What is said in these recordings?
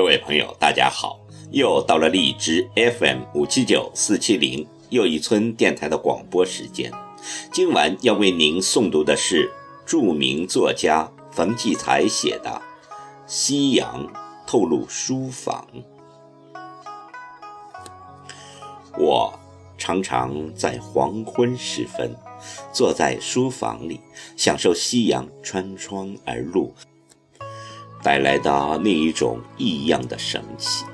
各位朋友，大家好！又到了荔枝 FM 五七九四七零又一村电台的广播时间。今晚要为您诵读的是著名作家冯骥才写的《夕阳透露书房》。我常常在黄昏时分，坐在书房里，享受夕阳穿窗而入。带来的那一种异样的神奇。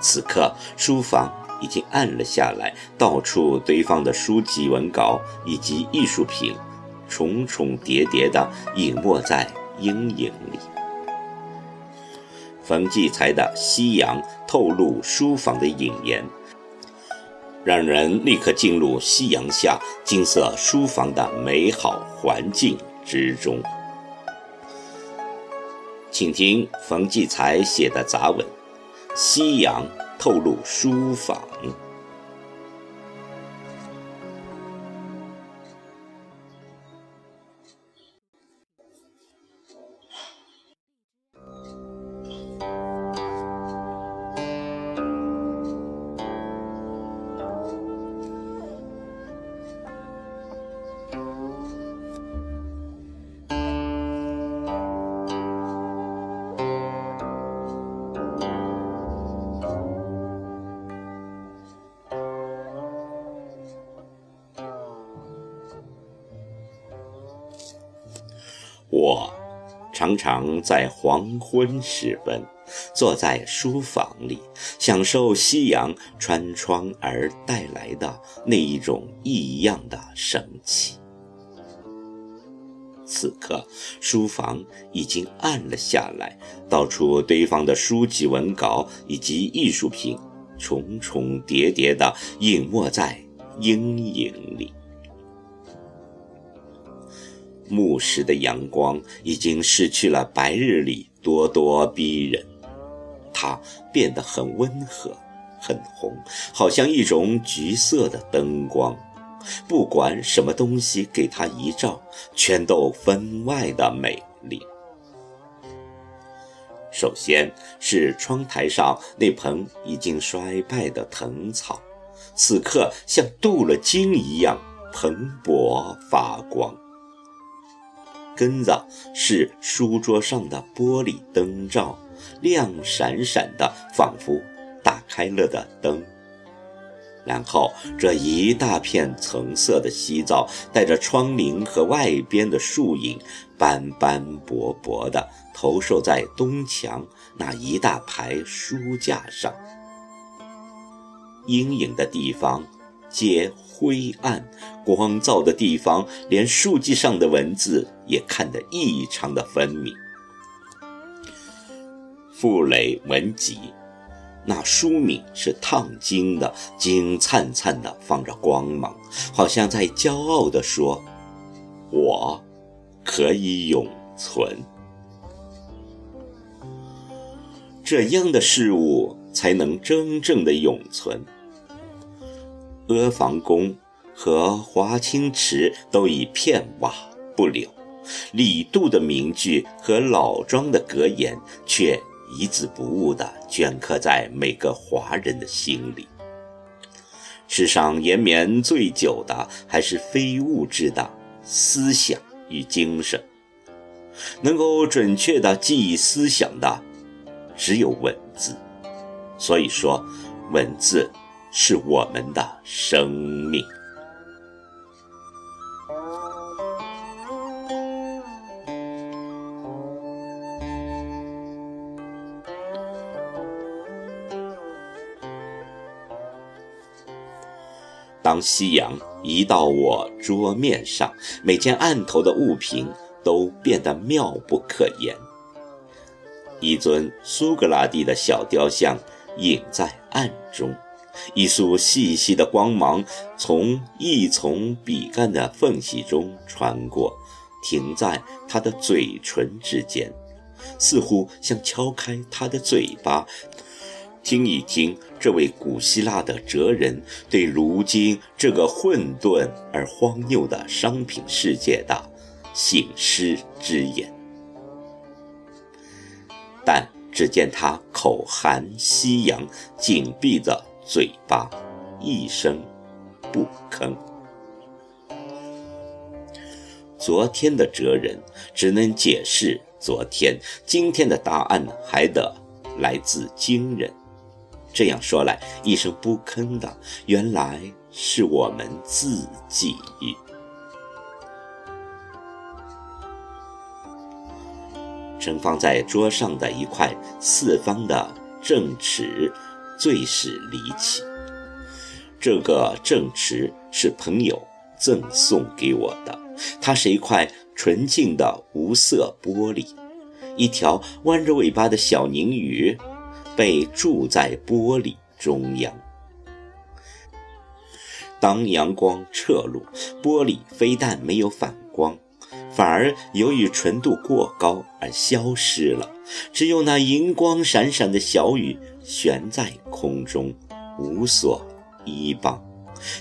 此刻，书房已经暗了下来，到处堆放的书籍、文稿以及艺术品，重重叠叠地隐没在阴影里。冯骥才的《夕阳》透露书房的引言，让人立刻进入夕阳下金色书房的美好环境之中。请听冯骥才写的杂文《夕阳透露书房》。常常在黄昏时分，坐在书房里，享受夕阳穿窗而带来的那一种异样的神奇。此刻，书房已经暗了下来，到处堆放的书籍、文稿以及艺术品，重重叠叠地隐没在阴影里。暮时的阳光已经失去了白日里咄咄逼人，它变得很温和，很红，好像一种橘色的灯光。不管什么东西给它一照，全都分外的美丽。首先是窗台上那盆已经衰败的藤草，此刻像镀了金一样蓬勃发光。根子是书桌上的玻璃灯罩，亮闪闪的，仿佛打开了的灯。然后这一大片橙色的西皂，带着窗棂和外边的树影，斑斑驳驳的投射在东墙那一大排书架上。阴影的地方。皆灰暗，光照的地方，连书籍上的文字也看得异常的分明。傅雷文集，那书名是烫金的，金灿灿的放着光芒，好像在骄傲地说：“我可以永存。”这样的事物才能真正的永存。阿房宫和华清池都已片瓦不留，李杜的名句和老庄的格言却一字不误地镌刻在每个华人的心里。世上延绵最久的还是非物质的思想与精神，能够准确地记忆思想的只有文字。所以说，文字。是我们的生命。当夕阳移到我桌面上，每件案头的物品都变得妙不可言。一尊苏格拉底的小雕像隐在暗中。一束细细的光芒从一丛笔杆的缝隙中穿过，停在他的嘴唇之间，似乎想敲开他的嘴巴，听一听这位古希腊的哲人对如今这个混沌而荒谬的商品世界的醒狮之言。但只见他口含夕阳，紧闭着嘴巴，一声不吭。昨天的哲人只能解释昨天，今天的答案还得来自今人。这样说来，一声不吭的，原来是我们自己。盛放在桌上的一块四方的正尺，最是离奇。这个正池是朋友赠送给我的。它是一块纯净的无色玻璃，一条弯着尾巴的小鲶鱼被铸在玻璃中央。当阳光侧入，玻璃非但没有反光，反而由于纯度过高而消失了，只有那银光闪闪的小鱼悬在空中，无所依傍。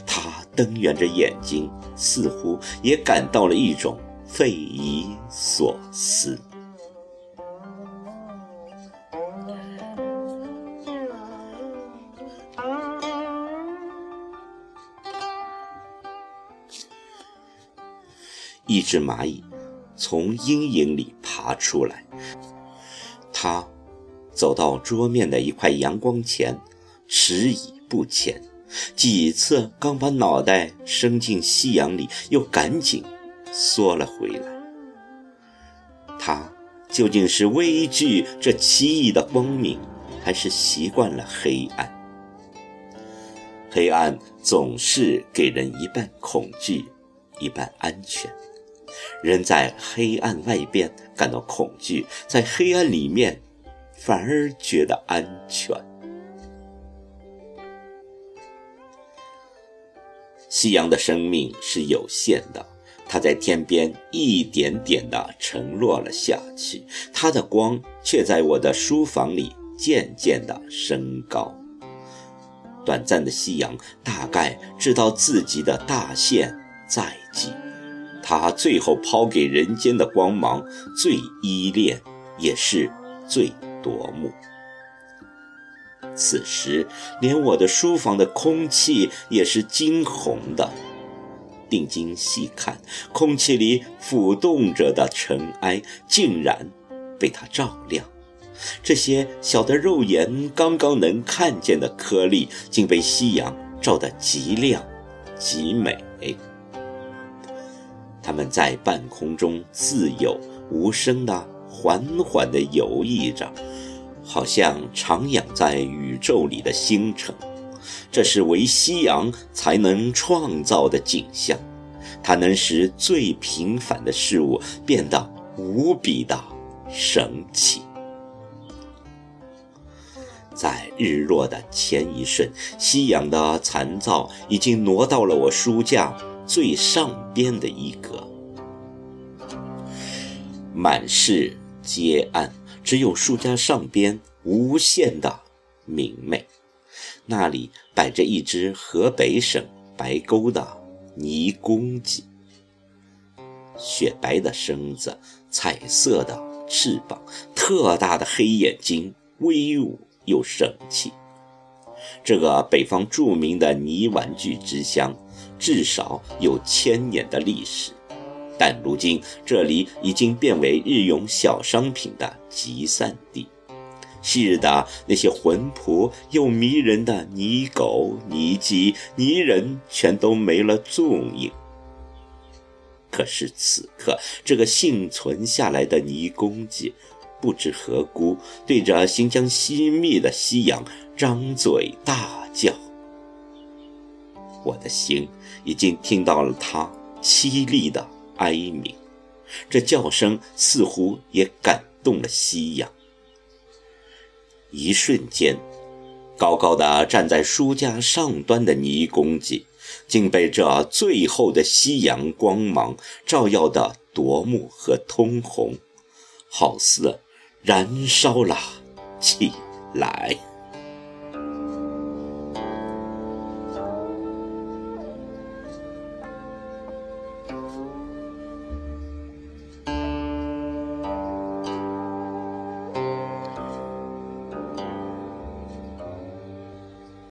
他瞪圆着眼睛，似乎也感到了一种匪夷所思。一只蚂蚁从阴影里爬出来，它走到桌面的一块阳光前，迟疑不前。几次刚把脑袋伸进夕阳里，又赶紧缩了回来。他究竟是畏惧这奇异的光明，还是习惯了黑暗？黑暗总是给人一半恐惧，一半安全。人在黑暗外边感到恐惧，在黑暗里面反而觉得安全。夕阳的生命是有限的，它在天边一点点地沉落了下去，它的光却在我的书房里渐渐地升高。短暂的夕阳大概知道自己的大限在即，它最后抛给人间的光芒最依恋，也是最夺目。此时，连我的书房的空气也是金红的。定睛细看，空气里浮动着的尘埃，竟然被它照亮。这些小的肉眼刚刚能看见的颗粒，竟被夕阳照得极亮极美。它们在半空中自由无声地、缓缓地游弋着。好像徜徉在宇宙里的星辰，这是唯夕阳才能创造的景象。它能使最平凡的事物变得无比的神奇。在日落的前一瞬，夕阳的残照已经挪到了我书架最上边的一格，满室皆暗。只有书架上边无限的明媚，那里摆着一只河北省白沟的泥公鸡，雪白的身子，彩色的翅膀，特大的黑眼睛，威武又神气。这个北方著名的泥玩具之乡，至少有千年的历史。但如今这里已经变为日用小商品的集散地，昔日的那些魂魄又迷人的泥狗、泥鸡、泥人全都没了踪影。可是此刻，这个幸存下来的泥公鸡，不知何故，对着新疆西密的夕阳张嘴大叫。我的心已经听到了它凄厉的。哀鸣，这叫声似乎也感动了夕阳。一瞬间，高高的站在书架上端的泥公鸡，竟被这最后的夕阳光芒照耀得夺目和通红，好似燃烧了起来。